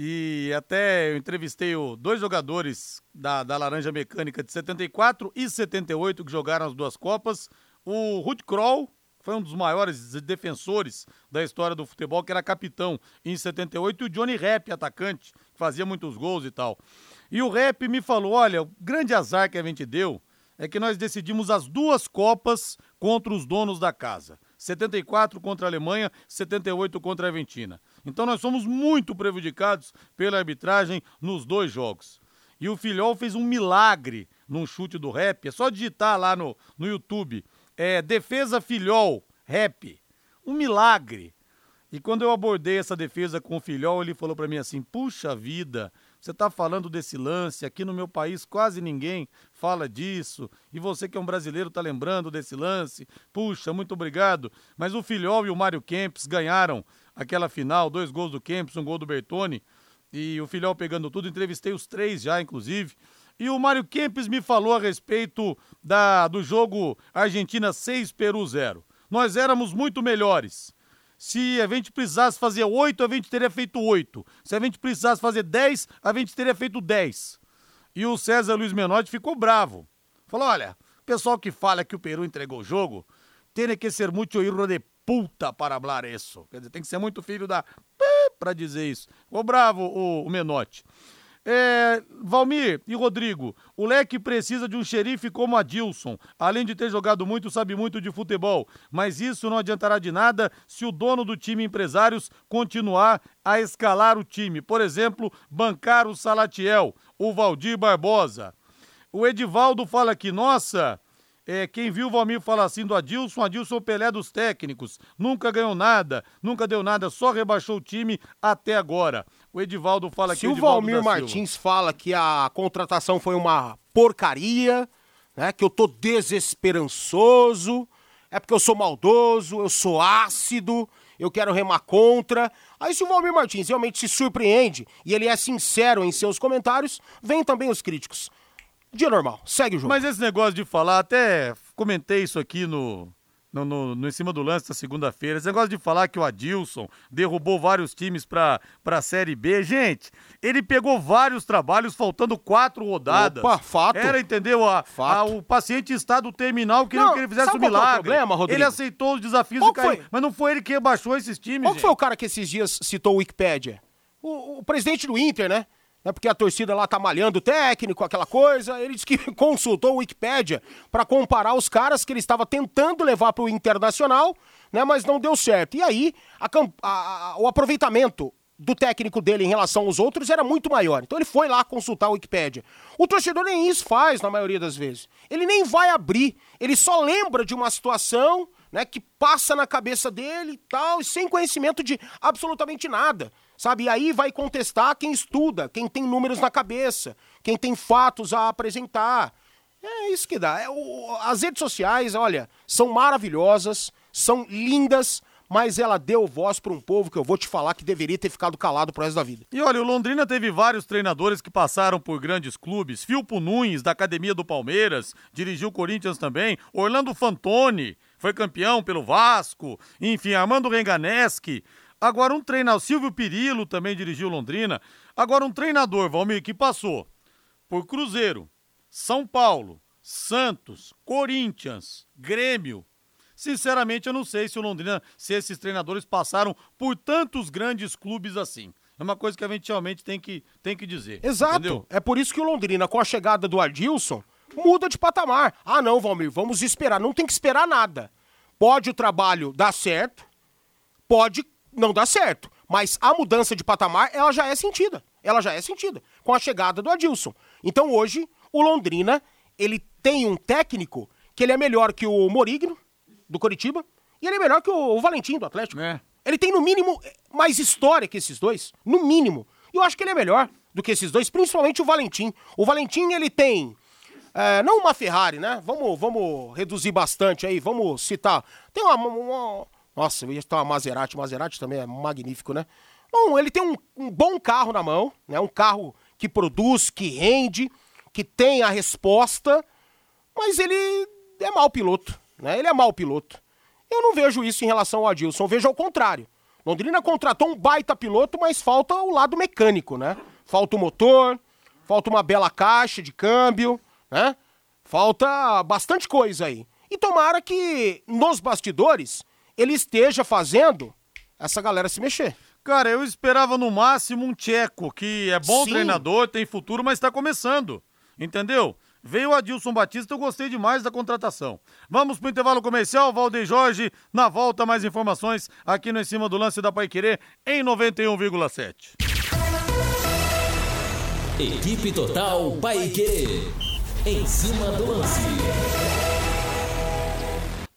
[SPEAKER 1] E até eu entrevistei dois jogadores da, da Laranja Mecânica de 74 e 78 que jogaram as duas Copas. O Ruth Kroll foi um dos maiores defensores da história do futebol, que era capitão em 78, e o Johnny Rep, atacante, que fazia muitos gols e tal. E o Rep me falou: olha, o grande azar que a gente deu é que nós decidimos as duas Copas contra os donos da casa. 74 contra a Alemanha, 78 contra a Argentina. Então nós somos muito prejudicados pela arbitragem nos dois jogos. E o Filhol fez um milagre num chute do rap. É só digitar lá no, no YouTube. É Defesa Filhol Rap. Um milagre. E quando eu abordei essa defesa com o Filhol, ele falou para mim assim: puxa vida, você está falando desse lance, aqui no meu país quase ninguém fala disso, e você que é um brasileiro está lembrando desse lance, puxa, muito obrigado. Mas o Filhol e o Mário Kempis ganharam aquela final, dois gols do Kempis, um gol do Bertone, e o Filhol pegando tudo, entrevistei os três já, inclusive. E o Mário Kempis me falou a respeito da, do jogo Argentina 6, Peru 0. Nós éramos muito melhores. Se a gente precisasse fazer oito, a gente teria feito oito. Se a gente precisasse fazer dez, a gente teria feito dez. E o César Luiz Menotti ficou bravo. Falou: olha, o pessoal que fala que o Peru entregou o jogo tem que ser muito hijo de puta para falar isso. Quer dizer, tem que ser muito filho da para dizer isso. Ficou bravo o, o Menotti. É, Valmir e Rodrigo, o Leque precisa de um xerife como Adilson. Além de ter jogado muito, sabe muito de futebol. Mas isso não adiantará de nada se o dono do time empresários continuar a escalar o time. Por exemplo, bancar o Salatiel, o Valdir Barbosa. O Edivaldo fala aqui, nossa, é, quem viu o Valmir falar assim do Adilson, Adilson Pelé dos técnicos. Nunca ganhou nada, nunca deu nada, só rebaixou o time até agora. O Edivaldo fala
[SPEAKER 4] Se
[SPEAKER 1] aqui.
[SPEAKER 4] Se o Valmir Martins fala que a contratação foi uma porcaria, né? Que eu tô desesperançoso, é porque eu sou maldoso, eu sou ácido, eu quero remar contra. Aí se o Valmir Martins realmente se surpreende e ele é sincero em seus comentários, vem também os críticos. Dia normal, segue o jogo.
[SPEAKER 1] Mas esse negócio de falar, até comentei isso aqui no, no, no, no, em cima do lance da segunda-feira. Esse negócio de falar que o Adilson derrubou vários times para a Série B. Gente, ele pegou vários trabalhos faltando quatro rodadas.
[SPEAKER 4] Opa, fato.
[SPEAKER 1] Era, entendeu? A. A, o paciente em estado terminal queria não, que ele fizesse um milagre.
[SPEAKER 4] É o problema, Rodrigo?
[SPEAKER 1] Ele aceitou os desafios qual cair, mas não foi ele que rebaixou esses times.
[SPEAKER 4] Qual
[SPEAKER 1] gente?
[SPEAKER 4] foi o cara que esses dias citou o Wikipédia? O, o presidente do Inter, né? Né, porque a torcida lá tá malhando o técnico, aquela coisa. Ele disse que consultou o Wikipédia para comparar os caras que ele estava tentando levar para o internacional, né, mas não deu certo. E aí, a, a, o aproveitamento do técnico dele em relação aos outros era muito maior. Então ele foi lá consultar o Wikipédia. O torcedor nem isso faz na maioria das vezes. Ele nem vai abrir, ele só lembra de uma situação, né, que passa na cabeça dele e tal, sem conhecimento de absolutamente nada sabe? E aí vai contestar quem estuda, quem tem números na cabeça, quem tem fatos a apresentar. É isso que dá. É, o, as redes sociais, olha, são maravilhosas, são lindas, mas ela deu voz para um povo que eu vou te falar que deveria ter ficado calado pro resto da vida.
[SPEAKER 1] E olha, o Londrina teve vários treinadores que passaram por grandes clubes. Filpo Nunes, da Academia do Palmeiras, dirigiu o Corinthians também. Orlando Fantoni, foi campeão pelo Vasco. Enfim, Armando Renganeschi. Agora um treinador, Silvio Pirillo também dirigiu Londrina. Agora um treinador, Valmir, que passou por Cruzeiro, São Paulo, Santos, Corinthians, Grêmio. Sinceramente, eu não sei se o Londrina, se esses treinadores passaram por tantos grandes clubes assim. É uma coisa que a gente realmente tem que, tem que dizer.
[SPEAKER 4] Exato.
[SPEAKER 1] Entendeu?
[SPEAKER 4] É por isso que o Londrina, com a chegada do Adilson, muda de patamar. Ah, não, Valmir, vamos esperar. Não tem que esperar nada. Pode o trabalho dar certo, pode não dá certo. Mas a mudança de patamar, ela já é sentida. Ela já é sentida com a chegada do Adilson. Então hoje, o Londrina, ele tem um técnico que ele é melhor que o Morigno, do Coritiba, e ele é melhor que o Valentim, do Atlético. É. Ele tem, no mínimo, mais história que esses dois. No mínimo. E eu acho que ele é melhor do que esses dois, principalmente o Valentim. O Valentim, ele tem... É, não uma Ferrari, né? Vamos, vamos reduzir bastante aí, vamos citar. Tem uma, uma nossa, eu ia estar uma Maserati. Maserati também é magnífico, né? Bom, ele tem um, um, bom carro na mão, né? Um carro que produz, que rende, que tem a resposta, mas ele é mau piloto, né? Ele é mau piloto. Eu não vejo isso em relação ao Adilson, vejo ao contrário. Londrina contratou um baita piloto, mas falta o lado mecânico, né? Falta o motor, falta uma bela caixa de câmbio, né? Falta bastante coisa aí. E tomara que nos bastidores ele esteja fazendo essa galera se mexer.
[SPEAKER 1] Cara, eu esperava no máximo um tcheco, que é bom Sim. treinador, tem futuro, mas está começando. Entendeu? Veio o Adilson Batista, eu gostei demais da contratação. Vamos para o intervalo comercial, Valdeir Jorge. Na volta, mais informações aqui no Em Cima do Lance da Pai Querer, em 91,7.
[SPEAKER 7] Equipe Total Paique. Em cima do lance.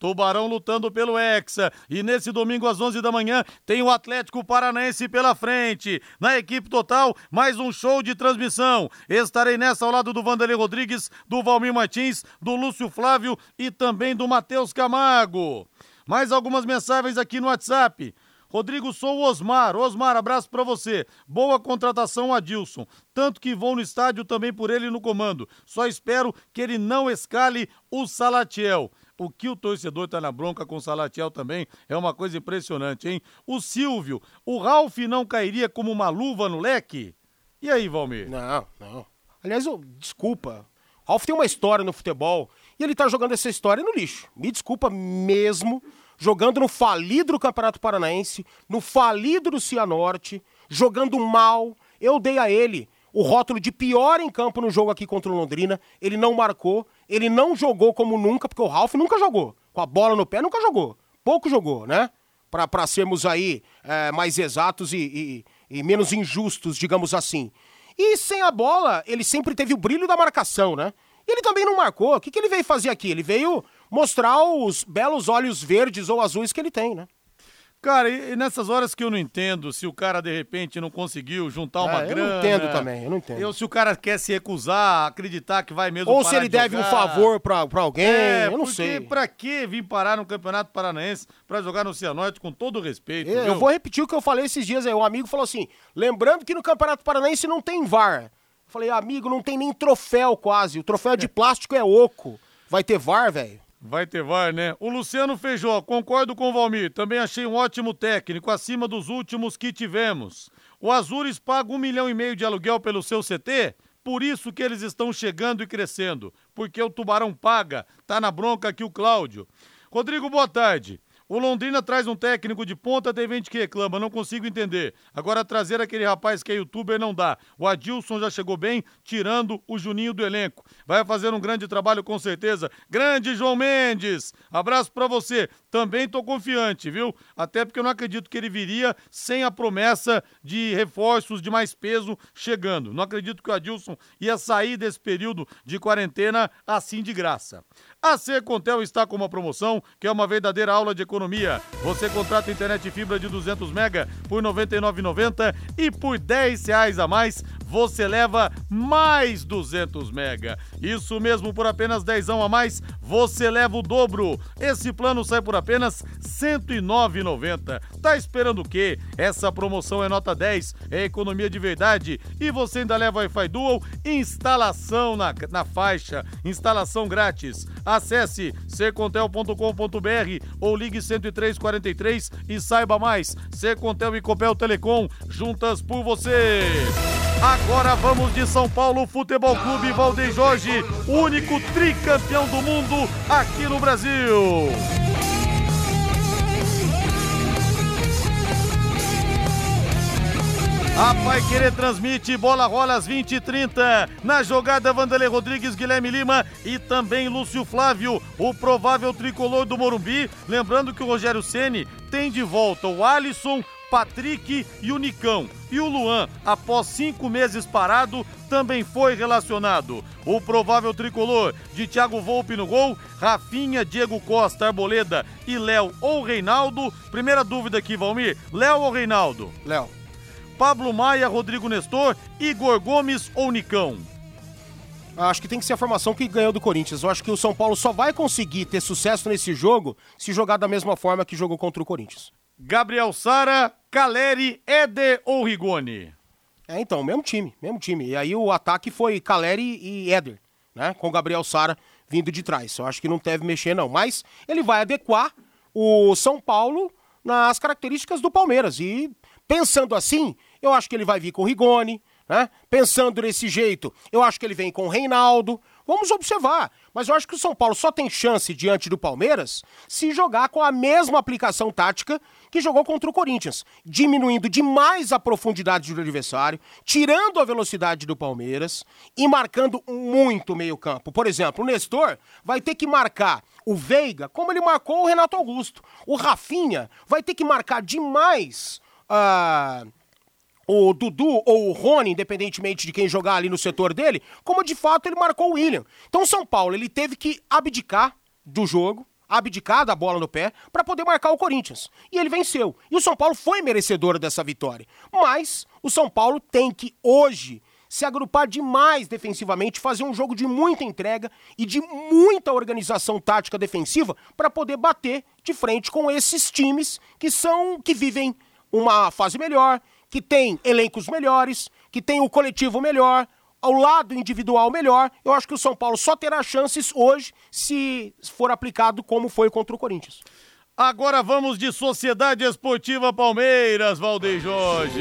[SPEAKER 1] Tubarão lutando pelo Hexa. E nesse domingo às 11 da manhã tem o Atlético Paranaense pela frente. Na equipe total, mais um show de transmissão. Estarei nessa ao lado do Vanderlei Rodrigues, do Valmir Martins, do Lúcio Flávio e também do Matheus Camargo. Mais algumas mensagens aqui no WhatsApp. Rodrigo, sou o Osmar. Osmar, abraço para você. Boa contratação, Adilson. Tanto que vou no estádio também por ele no comando. Só espero que ele não escale o Salatiel. O que o torcedor tá na bronca com o Salatiel também é uma coisa impressionante, hein? O Silvio, o Ralf não cairia como uma luva no leque? E aí, Valmir?
[SPEAKER 4] Não, não. Aliás, eu, desculpa. Ralf tem uma história no futebol e ele tá jogando essa história no lixo. Me desculpa mesmo. Jogando no falido do Campeonato Paranaense, no falido do Cianorte, jogando mal. Eu dei a ele o rótulo de pior em campo no jogo aqui contra o Londrina. Ele não marcou, ele não jogou como nunca, porque o Ralf nunca jogou. Com a bola no pé, nunca jogou. Pouco jogou, né? Pra sermos aí é, mais exatos e, e, e menos injustos, digamos assim. E sem a bola, ele sempre teve o brilho da marcação, né? Ele também não marcou. O que, que ele veio fazer aqui? Ele veio mostrar os belos olhos verdes ou azuis que ele tem, né?
[SPEAKER 1] Cara, e, nessas horas que eu não entendo se o cara de repente não conseguiu juntar uma
[SPEAKER 4] É, eu
[SPEAKER 1] grana.
[SPEAKER 4] não entendo também, eu não entendo.
[SPEAKER 1] Eu, se o cara quer se recusar, acreditar que vai mesmo
[SPEAKER 4] Ou se ele
[SPEAKER 1] de
[SPEAKER 4] deve um
[SPEAKER 1] jogar.
[SPEAKER 4] favor pra, pra alguém,
[SPEAKER 1] É,
[SPEAKER 4] eu não
[SPEAKER 1] porque
[SPEAKER 4] sei.
[SPEAKER 1] pra que vir parar no Campeonato Paranaense pra jogar no Cianorte com todo respeito?
[SPEAKER 4] Eu,
[SPEAKER 1] viu?
[SPEAKER 4] eu vou repetir o que eu falei esses dias aí. Um amigo falou assim: lembrando que no Campeonato Paranaense não tem VAR. Eu falei, amigo, não tem nem troféu quase. O troféu de plástico é oco. Vai ter VAR, velho?
[SPEAKER 1] Vai ter VAR, né? O Luciano Feijó, concordo com o Valmir. Também achei um ótimo técnico, acima dos últimos que tivemos. O Azures paga um milhão e meio de aluguel pelo seu CT, por isso que eles estão chegando e crescendo. Porque o Tubarão paga. Tá na bronca aqui o Cláudio. Rodrigo, boa tarde. O Londrina traz um técnico de ponta, tem gente que reclama, não consigo entender. Agora, trazer aquele rapaz que é youtuber não dá. O Adilson já chegou bem, tirando o Juninho do elenco. Vai fazer um grande trabalho com certeza. Grande João Mendes! Abraço pra você. Também tô confiante, viu? Até porque eu não acredito que ele viria sem a promessa de reforços de mais peso chegando. Não acredito que o Adilson ia sair desse período de quarentena assim de graça. A Secontel está com uma promoção que é uma verdadeira aula de economia. Você contrata internet fibra de 200 mega por R$ 99,90 e por 10 reais a mais você leva mais 200 mega. Isso mesmo, por apenas 10 a mais, você leva o dobro. Esse plano sai por apenas R$ 109,90. Tá esperando o quê? Essa promoção é nota 10, é economia de verdade. E você ainda leva Wi-Fi Dual, instalação na, na faixa, instalação grátis. Acesse secontel.com.br ou ligue 10343 e saiba mais. Secontel e Copel Telecom, juntas por você. Agora vamos de São Paulo Futebol Clube Valdeir Jorge, único tricampeão do mundo aqui no Brasil. A Pai Querer transmite bola rola às 20 e 30 Na jogada, Vanderlei Rodrigues, Guilherme Lima e também Lúcio Flávio, o provável tricolor do Morumbi. Lembrando que o Rogério Ceni tem de volta o Alisson, Patrick e o Nicão. E o Luan, após cinco meses parado, também foi relacionado. O provável tricolor de Thiago Volpe no gol, Rafinha, Diego Costa, Arboleda e Léo ou Reinaldo. Primeira dúvida aqui, Valmir: Léo ou Reinaldo?
[SPEAKER 4] Léo.
[SPEAKER 1] Pablo Maia, Rodrigo Nestor, Igor Gomes ou Nicão?
[SPEAKER 4] Acho que tem que ser a formação que ganhou do Corinthians. Eu acho que o São Paulo só vai conseguir ter sucesso nesse jogo se jogar da mesma forma que jogou contra o Corinthians.
[SPEAKER 1] Gabriel Sara, Caleri, Eder ou Rigoni?
[SPEAKER 4] É, então, mesmo time, mesmo time. E aí o ataque foi Caleri e Éder, né? Com o Gabriel Sara vindo de trás. Eu acho que não deve mexer, não. Mas ele vai adequar o São Paulo nas características do Palmeiras. E pensando assim, eu acho que ele vai vir com o Rigoni, né? Pensando desse jeito, eu acho que ele vem com o Reinaldo. Vamos observar. Mas eu acho que o São Paulo só tem chance diante do Palmeiras se jogar com a mesma aplicação tática que jogou contra o Corinthians, diminuindo demais a profundidade do adversário, tirando a velocidade do Palmeiras e marcando muito meio-campo. Por exemplo, o Nestor vai ter que marcar o Veiga como ele marcou o Renato Augusto. O Rafinha vai ter que marcar demais. ah, o Dudu ou o Rony, independentemente de quem jogar ali no setor dele, como de fato ele marcou o William. Então o São Paulo ele teve que abdicar do jogo, abdicar da bola no pé para poder marcar o Corinthians. E ele venceu. E o São Paulo foi merecedor dessa vitória. Mas o São Paulo tem que hoje se agrupar demais defensivamente, fazer um jogo de muita entrega e de muita organização tática defensiva para poder bater de frente com esses times que são que vivem uma fase melhor, que tem elencos melhores, que tem o coletivo melhor, ao lado individual melhor. Eu acho que o São Paulo só terá chances hoje se for aplicado como foi contra o Corinthians.
[SPEAKER 1] Agora vamos de Sociedade Esportiva Palmeiras, Valdeir Jorge.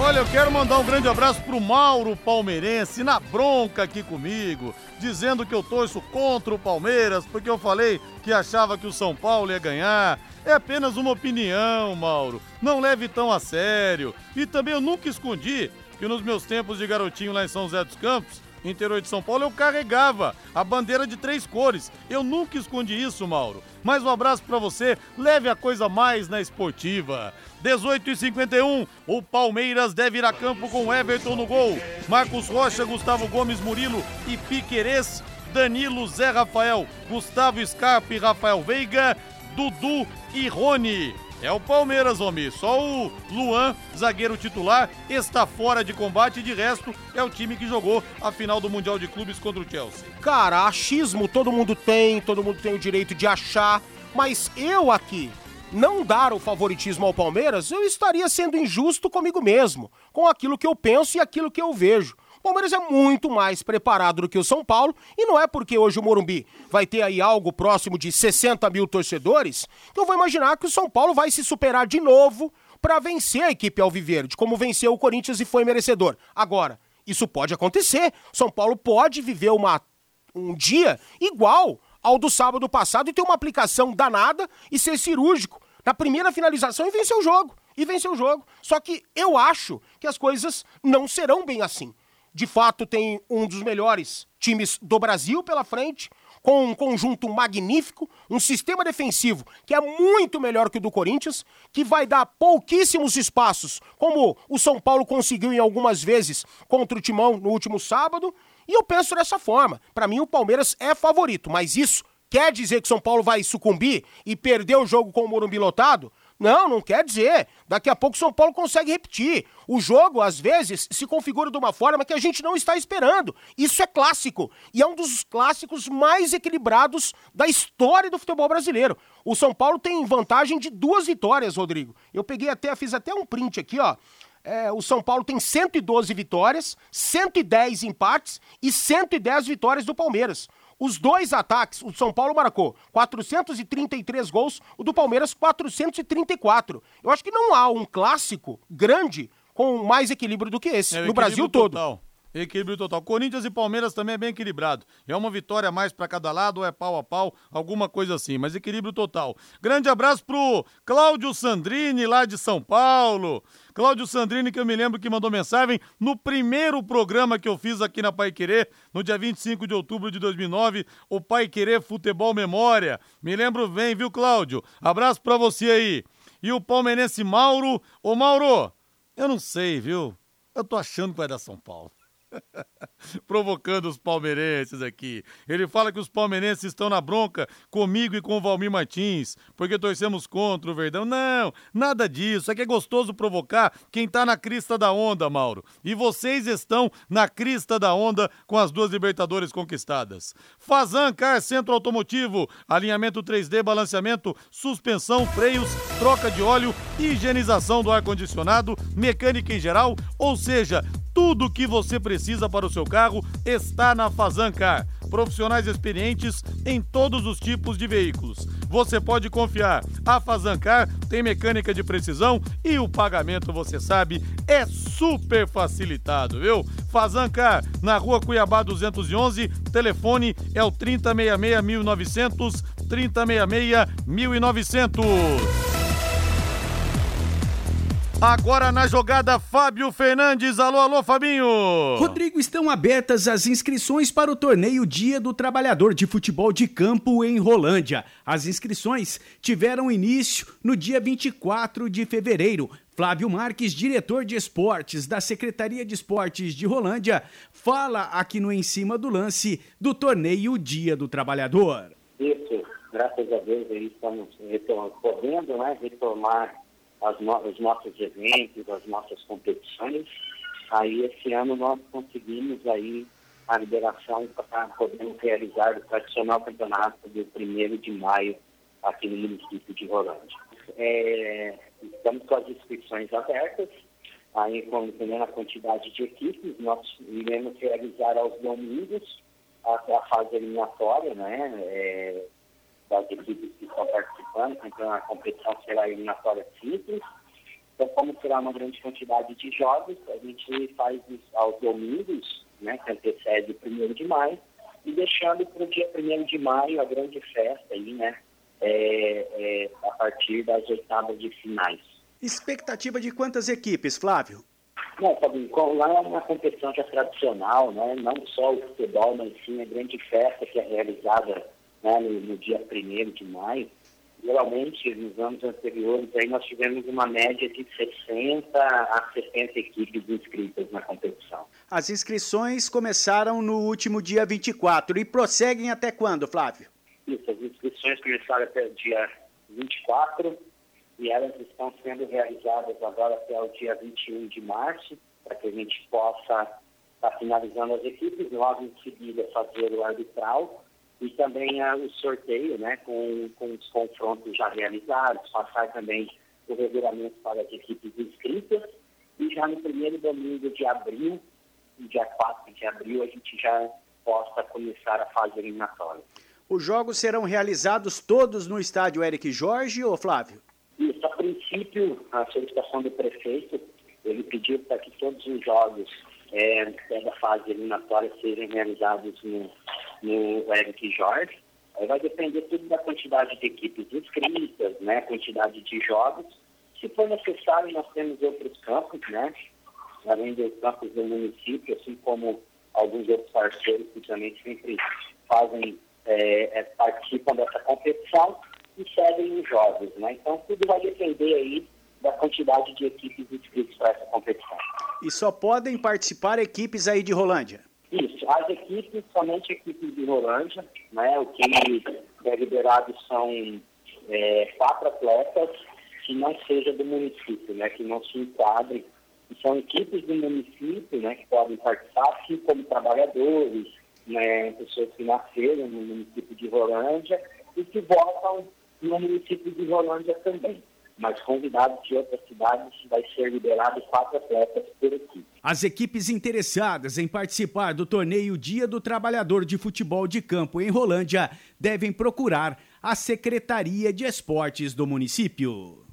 [SPEAKER 1] Olha, eu quero mandar um grande abraço pro Mauro Palmeirense, na bronca aqui comigo, dizendo que eu torço contra o Palmeiras, porque eu falei que achava que o São Paulo ia ganhar. É apenas uma opinião, Mauro. Não leve tão a sério. E também eu nunca escondi que nos meus tempos de garotinho lá em São José dos Campos, interior de São Paulo, eu carregava a bandeira de três cores. Eu nunca escondi isso, Mauro. Mais um abraço para você. Leve a coisa mais na esportiva. 18 e 51, o Palmeiras deve ir a campo com Everton no gol. Marcos Rocha, Gustavo Gomes Murilo e Piquerez. Danilo, Zé Rafael, Gustavo Scarpe, Rafael Veiga, Dudu e Rony. É o Palmeiras, homem. Só o Luan, zagueiro titular, está fora de combate de resto é o time que jogou a final do Mundial de Clubes contra o Chelsea.
[SPEAKER 4] Cara, achismo todo mundo tem, todo mundo tem o direito de achar, mas eu aqui não dar o favoritismo ao Palmeiras, eu estaria sendo injusto comigo mesmo, com aquilo que eu penso e aquilo que eu vejo. Palmeiras é muito mais preparado do que o São Paulo e não é porque hoje o Morumbi vai ter aí algo próximo de 60 mil torcedores que eu vou imaginar que o São Paulo vai se superar de novo para vencer a equipe Alviverde, como venceu o Corinthians e foi merecedor. Agora, isso pode acontecer. São Paulo pode viver uma, um dia igual ao do sábado passado e ter uma aplicação danada e ser cirúrgico na primeira finalização e vencer o jogo. E vencer o jogo. Só que eu acho que as coisas não serão bem assim de fato tem um dos melhores times do Brasil pela frente, com um conjunto magnífico, um sistema defensivo que é muito melhor que o do Corinthians, que vai dar pouquíssimos espaços, como o São Paulo conseguiu em algumas vezes contra o Timão no último sábado, e eu penso dessa forma. Para mim o Palmeiras é favorito, mas isso quer dizer que São Paulo vai sucumbir e perder o jogo com o Morumbi lotado? Não, não quer dizer. Daqui a pouco São Paulo consegue repetir. O jogo, às vezes, se configura de uma forma que a gente não está esperando. Isso é clássico. E é um dos clássicos mais equilibrados da história do futebol brasileiro. O São Paulo tem vantagem de duas vitórias, Rodrigo. Eu peguei até, fiz até um print aqui, ó. É, o São Paulo tem 112 vitórias, 110 empates e 110 vitórias do Palmeiras. Os dois ataques, o São Paulo marcou 433 gols, o do Palmeiras 434. Eu acho que não há um clássico grande com mais equilíbrio do que esse, é, no Brasil total.
[SPEAKER 1] Equilíbrio total. Corinthians e Palmeiras também é bem equilibrado. É uma vitória mais para cada lado, ou é pau a pau, alguma coisa assim, mas equilíbrio total. Grande abraço pro Cláudio Sandrini, lá de São Paulo. Cláudio Sandrini, que eu me lembro que mandou mensagem no primeiro programa que eu fiz aqui na Pai Querer, no dia 25 de outubro de 2009, o Pai Querer Futebol Memória. Me lembro bem, viu, Cláudio? Abraço para você aí. E o palmeirense Mauro. Ô, Mauro, eu não sei, viu? Eu tô achando que vai dar São Paulo. Provocando os palmeirenses aqui. Ele fala que os palmeirenses estão na bronca comigo e com o Valmir Martins, porque torcemos contra o Verdão. Não, nada disso. É que é gostoso provocar quem tá na crista da onda, Mauro. E vocês estão na crista da onda com as duas Libertadores conquistadas. Fazan Car Centro Automotivo, alinhamento 3D, balanceamento, suspensão, freios, troca de óleo, higienização do ar-condicionado, mecânica em geral, ou seja, tudo o que você precisa para o seu carro está na Fazancar. Profissionais experientes em todos os tipos de veículos. Você pode confiar. A Fazancar tem mecânica de precisão e o pagamento, você sabe, é super facilitado, viu? Fazancar, na rua Cuiabá 211, telefone é o 3066 1900, 3066 1900. Agora na jogada, Fábio Fernandes. Alô, alô, Fabinho.
[SPEAKER 8] Rodrigo, estão abertas as inscrições para o torneio Dia do Trabalhador de Futebol de Campo em Rolândia. As inscrições tiveram início no dia 24 de fevereiro. Flávio Marques, diretor de esportes da Secretaria de Esportes de Rolândia, fala aqui no Em Cima do Lance do torneio Dia do Trabalhador.
[SPEAKER 9] Isso, graças a Deus, aí estamos podendo né, retomar no, os nossos eventos, as nossas competições. Aí esse ano nós conseguimos aí a liberação para podermos realizar o tradicional campeonato do 1 de maio aqui no município de Rolândia. É, estamos com as inscrições abertas, aí dependendo a quantidade de equipes, nós iremos realizar aos domingos a, a fase eliminatória, né? É, das equipes que estão participando, então a competição será eliminatória simples. Então, como será uma grande quantidade de jogos, a gente faz aos domingos, né, que antecede o 1 de maio, e deixando para o dia 1 de maio a grande festa aí, né, é, é, a partir das oitavas de finais.
[SPEAKER 8] Expectativa de quantas equipes, Flávio?
[SPEAKER 9] Não, Fabinho, lá é uma competição que é tradicional, né? não só o futebol, mas sim a grande festa que é realizada né, no, no, dia 1 de maio, geralmente nos anos anteriores aí nós tivemos uma média de 60 a 70 equipes inscritas na competição.
[SPEAKER 8] As inscrições começaram no último dia 24 e prosseguem até quando, Flávio?
[SPEAKER 9] Isso, as inscrições começaram até o dia 24 e elas estão sendo realizadas agora até o dia 21 de março, para que a gente possa estar tá finalizando as equipes, logo em seguida fazer o arbitral e também ah, o sorteio, né, com, com os confrontos já realizados, passar também o regulamento para as equipes inscritas e já no primeiro domingo de abril, dia 4 de abril, a gente já possa começar a fase eliminatória.
[SPEAKER 8] Os jogos serão realizados todos no estádio Eric Jorge ou Flávio?
[SPEAKER 9] Isso, a princípio, a solicitação do prefeito, ele pediu para que todos os jogos é, da fase eliminatória sejam realizados no, no Eric Jorge. Aí vai depender tudo da quantidade de equipes inscritas, né, quantidade de jogos. Se for necessário, nós temos outros campos, né, além dos campos do município, assim como alguns outros parceiros que também sempre fazem, é, é, participam dessa competição e cedem os jogos, né. Então, tudo vai depender aí da quantidade de equipes inscritas para essa competição.
[SPEAKER 8] E só podem participar equipes aí de Rolândia?
[SPEAKER 9] Isso, as equipes, somente equipes de Rolândia, né? O que é liberado são é, quatro atletas que não seja do município, né? Que não se enquadrem. São equipes do município, né? Que podem participar, assim como trabalhadores, né? Pessoas que nasceram no município de Rolândia e que votam no município de Rolândia também mas convidados de outras cidades vai ser liberado quatro atletas por equipe.
[SPEAKER 8] As equipes interessadas em participar do torneio Dia do Trabalhador de Futebol de Campo em Rolândia devem procurar a Secretaria de Esportes do município.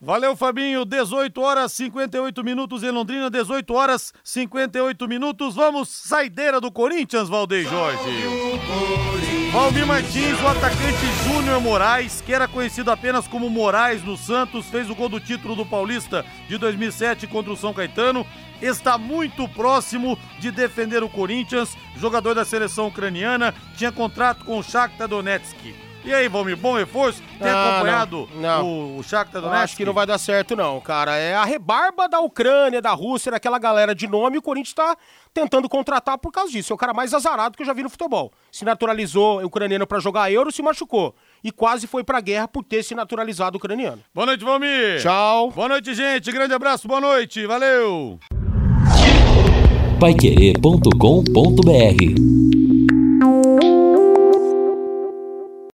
[SPEAKER 1] Valeu, Fabinho. 18 horas 58 minutos em Londrina, 18 horas 58 minutos. Vamos, saideira do Corinthians, Valdeir Jorge. Valmir Martins, o atacante Júnior Moraes, que era conhecido apenas como Moraes no Santos, fez o gol do título do Paulista de 2007 contra o São Caetano. Está muito próximo de defender o Corinthians, jogador da seleção ucraniana, tinha contrato com o Shakhtar Donetsk. E aí, Valmir, bom reforço? Tem ah, acompanhado
[SPEAKER 4] não, não.
[SPEAKER 1] o, Shakhtar Donetsk?
[SPEAKER 4] Acho que não vai dar certo não, cara. É a rebarba da Ucrânia, da Rússia, daquela galera de nome, o Corinthians tá tentando contratar por causa disso. É o cara mais azarado que eu já vi no futebol. Se naturalizou ucraniano para jogar Euro, se machucou. E quase foi pra guerra por ter se naturalizado ucraniano.
[SPEAKER 1] Boa noite, Valmir.
[SPEAKER 4] Tchau.
[SPEAKER 1] Boa noite, gente. Grande abraço, boa noite. Valeu.
[SPEAKER 7] Paiquerê.com.br